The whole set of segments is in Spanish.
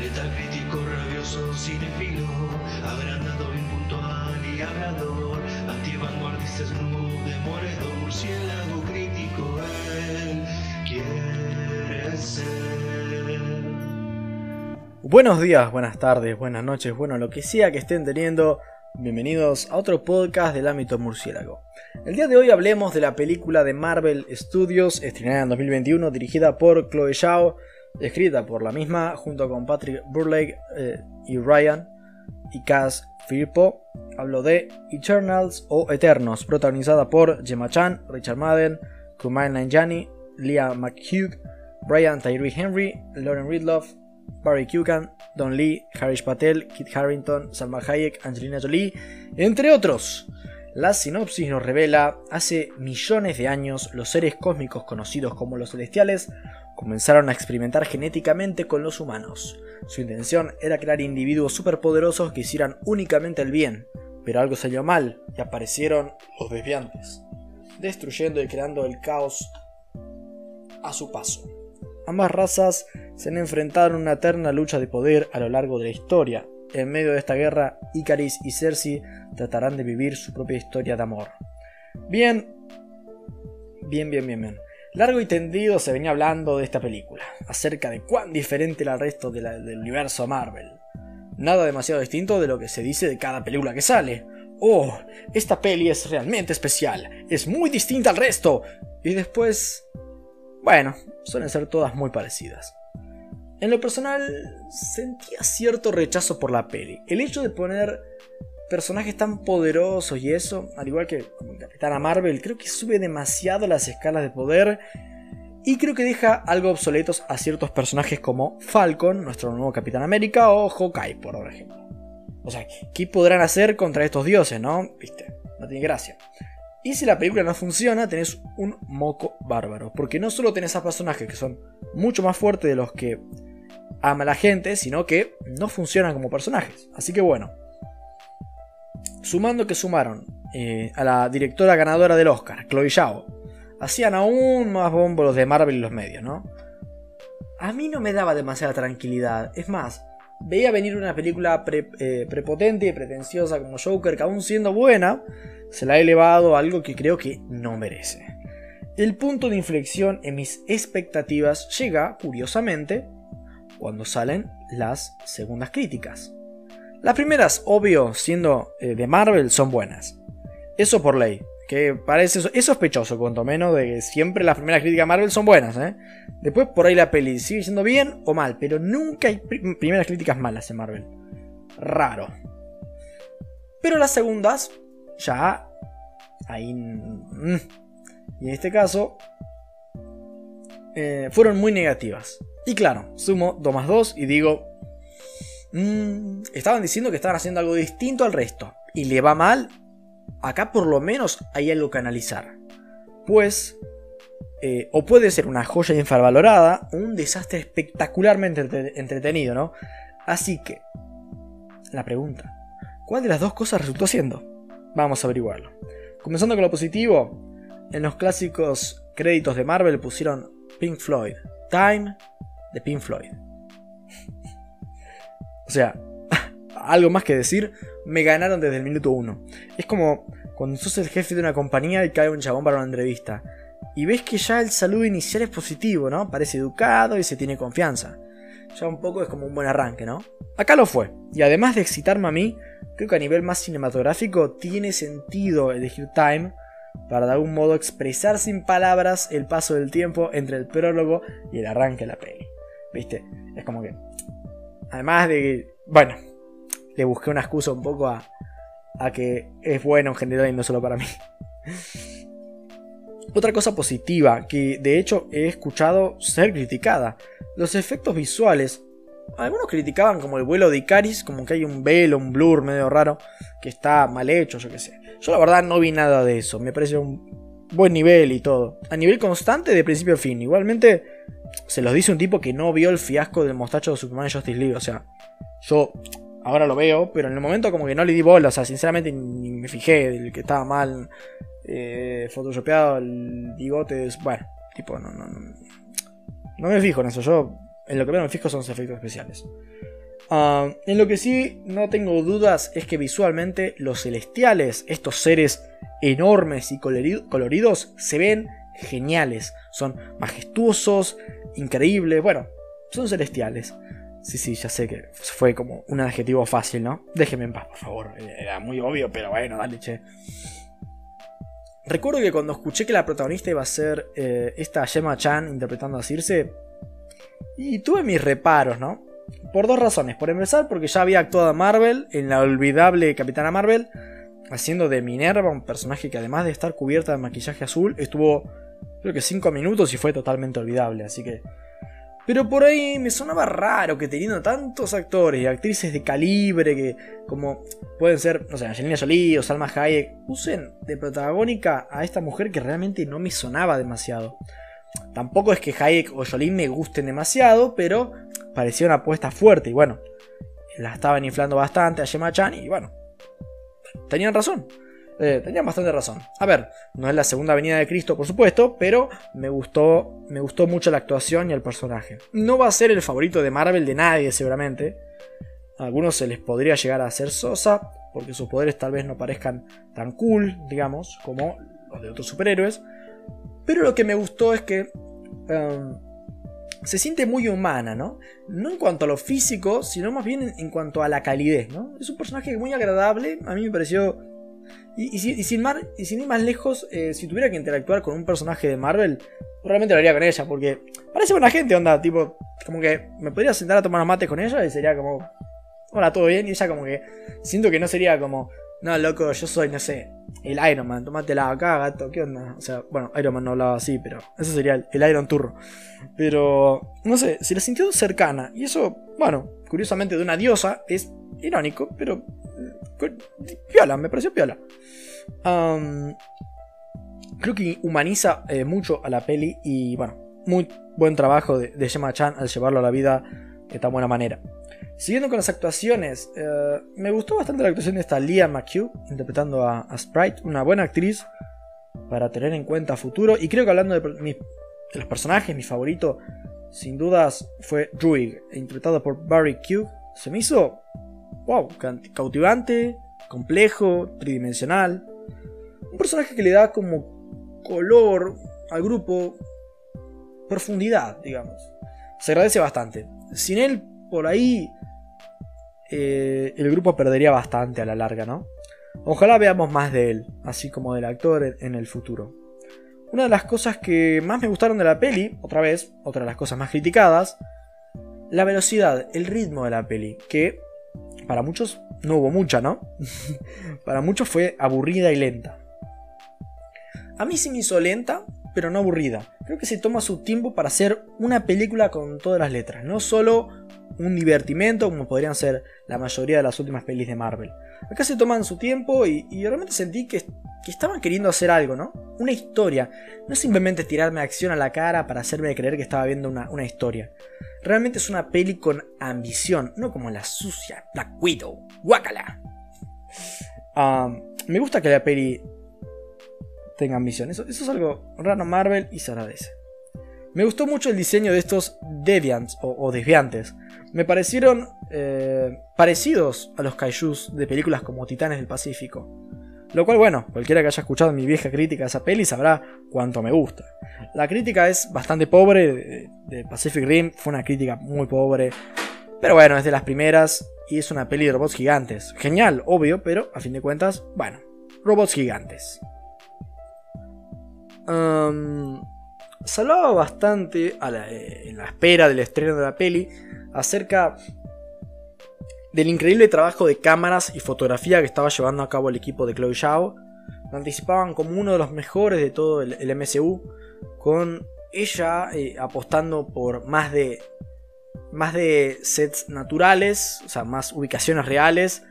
Letal crítico, rabioso, cinefilo, y murciélago crítico, él quiere ser. Buenos días, buenas tardes, buenas noches, bueno, lo que sea que estén teniendo, bienvenidos a otro podcast del ámbito murciélago. El día de hoy hablemos de la película de Marvel Studios, estrenada en 2021, dirigida por Chloe Zhao, escrita por la misma, junto con Patrick Burlake eh, y Ryan y Cass Firpo. Hablo de Eternals o Eternos, protagonizada por Gemma Chan, Richard Madden, Kumail Nanjiani, Leah McHugh, Brian Tyree Henry, Lauren Ridloff, Barry Kugan, Don Lee, Harish Patel, Kit Harrington, Salma Hayek, Angelina Jolie, entre otros. La sinopsis nos revela, hace millones de años los seres cósmicos conocidos como los celestiales comenzaron a experimentar genéticamente con los humanos. Su intención era crear individuos superpoderosos que hicieran únicamente el bien, pero algo salió mal y aparecieron los desviantes, destruyendo y creando el caos a su paso. Ambas razas se han enfrentado en una eterna lucha de poder a lo largo de la historia. En medio de esta guerra, Icaris y Cersei tratarán de vivir su propia historia de amor. Bien, bien, bien, bien, bien. Largo y tendido se venía hablando de esta película, acerca de cuán diferente era el resto del universo Marvel. Nada demasiado distinto de lo que se dice de cada película que sale. Oh, esta peli es realmente especial, es muy distinta al resto. Y después... Bueno, suelen ser todas muy parecidas. En lo personal, sentía cierto rechazo por la peli. El hecho de poner personajes tan poderosos y eso, al igual que Capitana Marvel, creo que sube demasiado las escalas de poder y creo que deja algo obsoletos a ciertos personajes como Falcon, nuestro nuevo Capitán América, o Hawkeye, por ejemplo. O sea, ¿qué podrán hacer contra estos dioses, no? Viste, no tiene gracia. Y si la película no funciona, tenés un moco bárbaro. Porque no solo tenés a personajes que son mucho más fuertes de los que ama la gente, sino que no funcionan como personajes. Así que bueno. Sumando que sumaron eh, a la directora ganadora del Oscar, Chloe Zhao, hacían aún más bombo los de Marvel y los medios, ¿no? A mí no me daba demasiada tranquilidad. Es más, veía venir una película eh, prepotente y pretenciosa como Joker, que aún siendo buena, se la ha elevado a algo que creo que no merece. El punto de inflexión en mis expectativas llega, curiosamente, cuando salen las segundas críticas. Las primeras, obvio, siendo eh, de Marvel, son buenas. Eso por ley. Que parece es sospechoso, cuanto menos, de que siempre las primeras críticas de Marvel son buenas. ¿eh? Después por ahí la peli sigue siendo bien o mal, pero nunca hay pri- primeras críticas malas en Marvel. Raro. Pero las segundas, ya. Ahí. mm. Y en este caso. eh, fueron muy negativas. Y claro, sumo 2 más 2 y digo. Mm, estaban diciendo que estaban haciendo algo distinto al resto. Y le va mal. Acá por lo menos hay algo que analizar. Pues. eh, o puede ser una joya infravalorada. O un desastre espectacularmente entre- entretenido, ¿no? Así que. La pregunta. ¿Cuál de las dos cosas resultó siendo? Vamos a averiguarlo. Comenzando con lo positivo. En los clásicos créditos de Marvel pusieron Pink Floyd. Time de Pink Floyd. O sea, algo más que decir, me ganaron desde el minuto uno. Es como cuando sos el jefe de una compañía y cae un chabón para una entrevista. Y ves que ya el saludo inicial es positivo, ¿no? Parece educado y se tiene confianza. Ya un poco es como un buen arranque, ¿no? Acá lo fue. Y además de excitarme a mí, creo que a nivel más cinematográfico tiene sentido elegir Time para de algún modo expresar sin palabras el paso del tiempo entre el prólogo y el arranque de la peli. ¿Viste? Es como que... Además de. Bueno, le busqué una excusa un poco a, a que es bueno en general y no solo para mí. Otra cosa positiva que de hecho he escuchado ser criticada, los efectos visuales. Algunos criticaban como el vuelo de Icaris, como que hay un velo, un blur medio raro, que está mal hecho, yo qué sé. Yo la verdad no vi nada de eso, me parece un buen nivel y todo. A nivel constante de principio a fin. Igualmente se los dice un tipo que no vio el fiasco del mostacho de Superman Justice League. O sea, yo ahora lo veo, pero en el momento como que no le di bola. O sea, sinceramente ni me fijé del que estaba mal. Eh, photoshopeado, el bigote. Bueno, tipo, no, no, no. No me fijo en eso. Yo en lo que menos me fijo son los efectos especiales. Ah, en lo que sí no tengo dudas es que visualmente los celestiales, estos seres enormes y coloridos, se ven geniales. Son majestuosos, increíbles, bueno, son celestiales. Sí, sí, ya sé que fue como un adjetivo fácil, ¿no? Déjeme en paz, por favor. Era muy obvio, pero bueno, dale, che. Recuerdo que cuando escuché que la protagonista iba a ser eh, esta Gemma Chan interpretando a Circe, y tuve mis reparos, ¿no? Por dos razones. Por empezar, porque ya había actuado a Marvel en la olvidable Capitana Marvel, haciendo de Minerva un personaje que además de estar cubierta de maquillaje azul, estuvo creo que 5 minutos y fue totalmente olvidable, así que pero por ahí me sonaba raro que teniendo tantos actores y actrices de calibre que, como pueden ser, no sé, Angelina Jolie o Salma Hayek, usen de protagónica a esta mujer que realmente no me sonaba demasiado. Tampoco es que Hayek o Jolie me gusten demasiado, pero parecía una apuesta fuerte y bueno, la estaban inflando bastante a Gemma Chan y bueno, tenían razón. Eh, tenían bastante razón. A ver, no es la segunda venida de Cristo, por supuesto, pero me gustó, me gustó mucho la actuación y el personaje. No va a ser el favorito de Marvel de nadie, seguramente. A algunos se les podría llegar a hacer sosa, porque sus poderes tal vez no parezcan tan cool, digamos, como los de otros superhéroes. Pero lo que me gustó es que em, se siente muy humana, ¿no? No en cuanto a lo físico, sino más bien en, cuanto a la calidez, ¿no? Es un personaje muy agradable, a mí me pareció y, sin, mar, y sin ir más lejos, eh, si tuviera que interactuar con un personaje de Marvel, realmente lo haría con ella, porque parece buena gente, onda, tipo, como que me podría sentar a tomar mate con ella y sería como, hola, todo bien, y ella como que, siento que no sería como, no, loco, yo soy, no sé, el Iron Man, la acá, gato, ¿qué onda? O sea, bueno, Iron Man no hablaba así, pero eso sería el, Iron Turro. Pero, no sé, se la sintió cercana, y eso, bueno, curiosamente de una diosa, es irónico, pero Piola, me pareció piola. creo que humaniza eh, mucho a la peli y bueno, muy buen trabajo de, de Chan al llevarlo a la vida de tan buena manera. Siguiendo con las actuaciones, eh, me gustó bastante la actuación de esta Leah McHugh interpretando a, Sprite, una buena actriz para tener en cuenta futuro. Y creo que hablando de, los personajes, mi favorito sin dudas fue Druid, interpretado por Barry Q. Se me hizo wow, cautivante, complejo, tridimensional. Un personaje que le da como color al grupo, profundidad, digamos. Se agradece bastante. Sin él, por ahí, eh, el grupo perdería bastante a la larga, ¿no? Ojalá veamos más de él, así como del actor en el futuro. Una de las cosas que más me gustaron de la peli, otra vez, otra de las cosas más criticadas, la velocidad, el ritmo de la peli, que para muchos no hubo mucha, ¿no? para muchos fue aburrida y lenta. A mí sí me hizo lenta, pero no aburrida. Creo que se toma su tiempo para hacer una película con todas las letras, no solo un divertimento como podrían ser la mayoría de las últimas pelis de Marvel. Acá se toman su tiempo y, realmente sentí que, estaban queriendo hacer algo, ¿no? Una historia. No simplemente tirarme acción a la cara para hacerme creer que estaba viendo una, historia. Realmente es una peli con ambición, no como la sucia Black Widow. ¡Guácala! Ah, me gusta que la peli tenga ambición. Eso, es algo raro Marvel y se agradece. Me gustó mucho el diseño de estos Deviants o desviantes me parecieron eh, parecidos a los kaijus de películas como Titanes del Pacífico. Lo cual, bueno, cualquiera que haya escuchado mi vieja crítica a esa peli sabrá cuánto me gusta. La crítica es bastante pobre, de, Pacific Rim fue una crítica muy pobre, pero bueno, es de las primeras y es una peli de robots gigantes. Genial, obvio, pero a fin de cuentas, bueno, robots gigantes. Hablaba bastante a eh, en la espera del estreno de la peli acerca del increíble trabajo de cámaras y fotografía que estaba llevando a cabo el equipo de Chloe Zhao. Lo anticipaban como uno de los mejores de todo el, MCU, con ella eh, apostando por más de, más de sets naturales, o sea, más ubicaciones reales,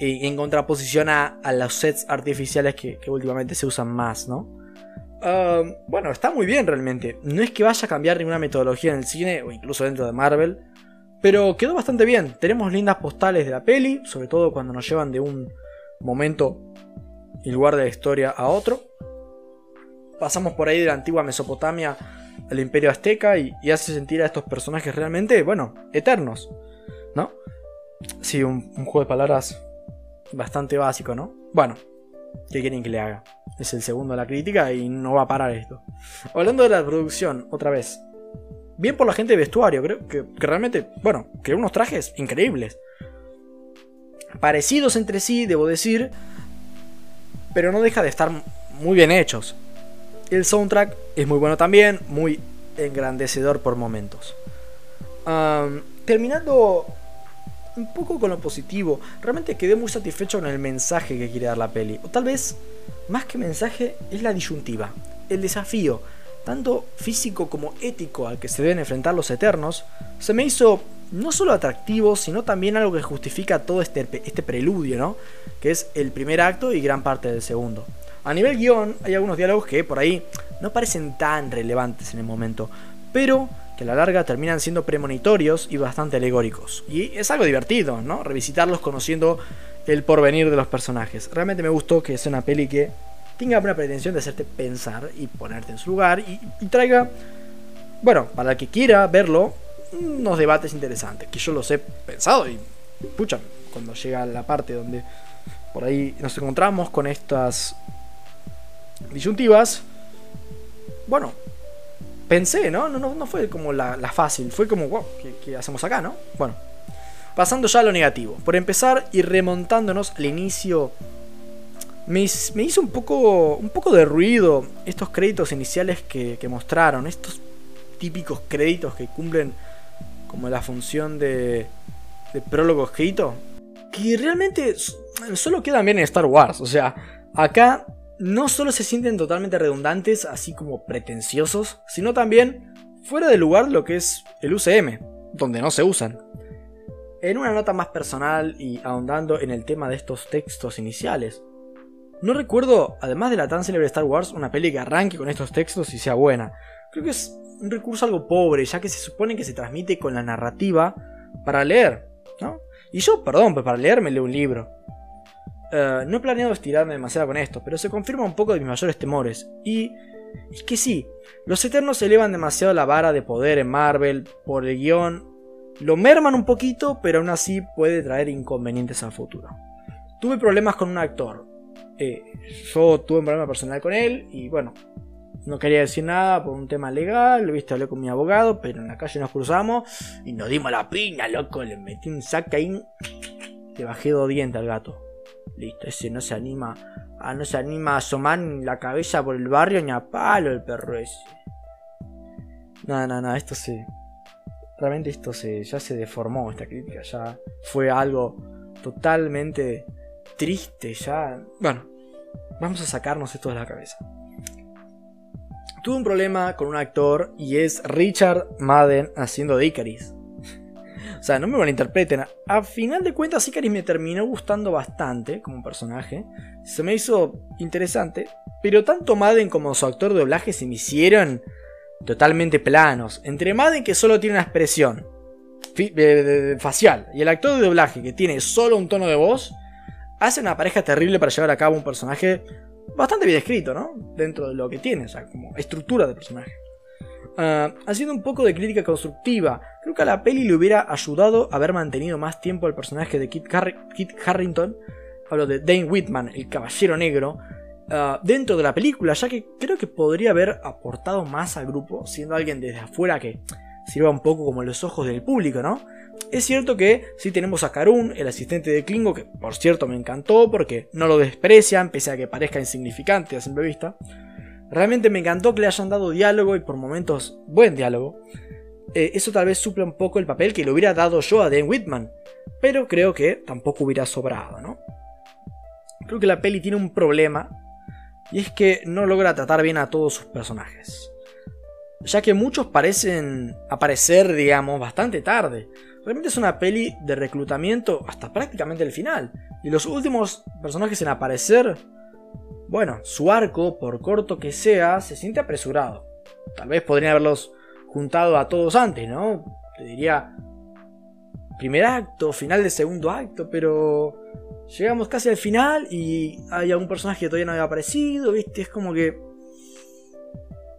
en contraposición a, los sets artificiales que, últimamente se usan más, ¿no? Ah, bueno, está muy bien realmente. No es que vaya a cambiar ninguna metodología en el cine o incluso dentro de Marvel. Pero quedó bastante bien. Tenemos lindas postales de la peli, sobre todo cuando nos llevan de un momento y lugar de la historia a otro. Pasamos por ahí de la antigua Mesopotamia al imperio azteca y, hace sentir a estos personajes realmente, bueno, eternos, ¿no? Sí, un, un juego de palabras bastante básico, ¿no? Bueno, ¿qué quieren que le haga? Es el segundo de la crítica y no va a parar esto. Hablando de la producción, otra vez. Bien por la gente de vestuario, creo que, realmente, bueno, creó unos trajes increíbles. Parecidos entre sí, debo decir, pero no deja de estar muy bien hechos. El soundtrack es muy bueno también, muy engrandecedor por momentos. terminando un poco con lo positivo, realmente quedé muy satisfecho con el mensaje que quiere dar la peli. O tal vez, más que mensaje, es la disyuntiva, el desafío, tanto físico como ético al que se deben enfrentar los Eternos, se me hizo no solo atractivo, sino también algo que justifica todo este, este preludio, ¿no? Que es el primer acto y gran parte del segundo. A nivel guion, hay algunos diálogos que por ahí no parecen tan relevantes en el momento, pero que a la larga terminan siendo premonitorios y bastante alegóricos. Y es algo divertido, ¿no? Revisitarlos conociendo el porvenir de los personajes. Realmente me gustó que sea una peli que tenga una pretensión de hacerte pensar y ponerte en su lugar y, traiga, bueno, para el que quiera verlo, unos debates interesantes, que yo los he pensado y, pucha, cuando llega la parte donde por ahí nos encontramos con estas disyuntivas, bueno, pensé, ¿no? No, no, fue como la, fácil, fue como, wow, ¿qué, hacemos acá, no? Bueno, pasando ya a lo negativo. Por empezar y remontándonos al inicio, me, hizo un poco, un poco de ruido estos créditos iniciales que, mostraron, estos típicos créditos que cumplen como la función de, de prólogo escrito, que realmente solo quedan bien en Star Wars. O sea, acá no solo se sienten totalmente redundantes, así como pretenciosos, sino también fuera de lugar lo que es el UCM, donde no se usan. En una nota más personal y ahondando en el tema de estos textos iniciales, no recuerdo, además de la tan célebre Star Wars, una peli que arranque con estos textos y sea buena. Creo que es un recurso algo pobre, ya que se supone que se transmite con la narrativa para leer, ¿no? Y yo, perdón, pero para leer me leo un libro. Eh, no he planeado estirarme demasiado con esto, pero se confirma un poco de mis mayores temores. Y es que sí, los Eternos elevan demasiado la vara de poder en Marvel por el guion. Lo merman un poquito, pero aún así puede traer inconvenientes a futuro. Tuve problemas con un actor. Eh, yo tuve un problema personal con él y bueno, no quería decir nada por un tema legal, viste, hablé con mi abogado, pero en la calle nos cruzamos y nos dimos la piña, loco, le metí un saca ahí, le bajé dos dientes al gato. Listo, ese no se anima. Ah, no se anima a asomar la cabeza por el barrio ni a palo el perro ese. No, no, no, esto se. Realmente esto se. ya se deformó esta crítica. Ya fue algo totalmente triste. Ya. Bueno. Vamos a sacarnos esto de la cabeza. Tuve un problema con un actor y es Richard Madden haciendo de Icaris. O sea, no me malinterpreten. A final de cuentas, Icaris me terminó gustando bastante como personaje. Se me hizo interesante. Pero tanto Madden como su actor de doblaje se me hicieron totalmente planos. Entre Madden, que solo tiene una expresión facial, y el actor de doblaje, que tiene solo un tono de voz, hace una pareja terrible para llevar a cabo un personaje bastante bien escrito, ¿no? Dentro de lo que tiene, o sea, como estructura de personaje. Ah, haciendo un poco de crítica constructiva, creo que a la peli le hubiera ayudado haber mantenido más tiempo el personaje de Kit, Harrington, hablo de Dane Whitman, el caballero negro, ah, dentro de la película, ya que creo que podría haber aportado más al grupo, siendo alguien desde afuera que sirva un poco como los ojos del público, ¿no? Es cierto que sí tenemos a Karun, el asistente de Klingo, que por cierto me encantó porque no lo desprecian, pese a que parezca insignificante a simple vista. Realmente me encantó que le hayan dado diálogo y por momentos buen diálogo. Eh, eso tal vez suple un poco el papel que le hubiera dado yo a Dan Whitman, pero creo que tampoco hubiera sobrado, ¿no? Creo que la peli tiene un problema y es que no logra tratar bien a todos sus personajes. Ya que muchos parecen aparecer, digamos, bastante tarde. Realmente es una peli de reclutamiento hasta prácticamente el final. Y los últimos personajes en aparecer bueno, su arco, por corto que sea, se siente apresurado. Tal vez podrían haberlos juntado a todos antes, ¿no? Te diría primer acto, final del segundo acto, pero llegamos casi al final y hay algún personaje que todavía no había aparecido, ¿viste? Es como que...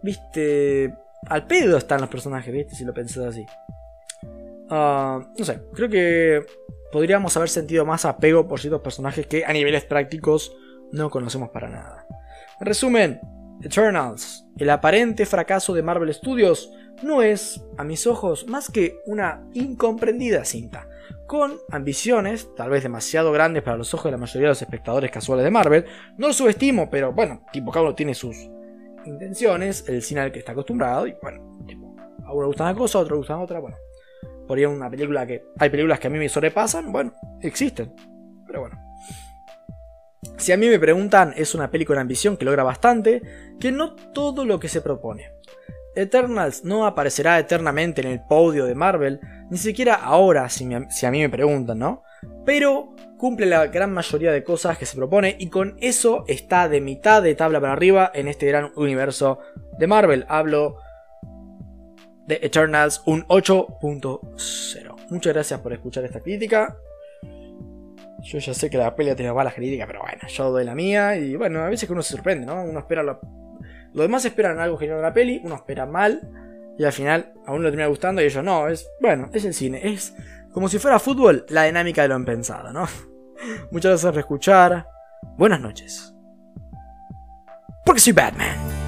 ¿Viste? al pedo están los personajes, ¿viste? Si lo pensás así. Ah, no sé, creo que podríamos haber sentido más apego por ciertos personajes que a niveles prácticos no conocemos para nada. En resumen, Eternals, el aparente fracaso de Marvel Studios, no es, a mis ojos, más que una incomprendida cinta, con ambiciones, tal vez demasiado grandes para los ojos de la mayoría de los espectadores casuales de Marvel. No lo subestimo, pero bueno, tipo, cada uno tiene sus intenciones, el cine al que está acostumbrado, y bueno, tipo, a uno le gusta una cosa, a otro le gusta otra, bueno. Por ahí una película que. Hay películas que a mí me sobrepasan, bueno, existen. Pero bueno. Si a mí me preguntan, es una película de ambición que logra bastante, que no todo lo que se propone. Eternals no aparecerá eternamente en el podio de Marvel, ni siquiera ahora si, si, a mí me preguntan, ¿no? Pero cumple la gran mayoría de cosas que se propone y con eso está de mitad de tabla para arriba en este gran universo de Marvel. Hablo de Eternals un 8.0. Muchas gracias por escuchar esta crítica. Yo ya sé que la pelea tiene malas críticas, pero bueno, yo doy la mía y bueno, a veces que uno se sorprende, ¿no? Uno espera lo... Los demás esperan algo genial de la peli, uno espera mal y al final a uno le termina gustando y ellos no, es bueno, es el cine, es como si fuera fútbol la dinámica de lo impensado, ¿no? Muchas gracias por escuchar. Buenas noches. Porque soy Batman.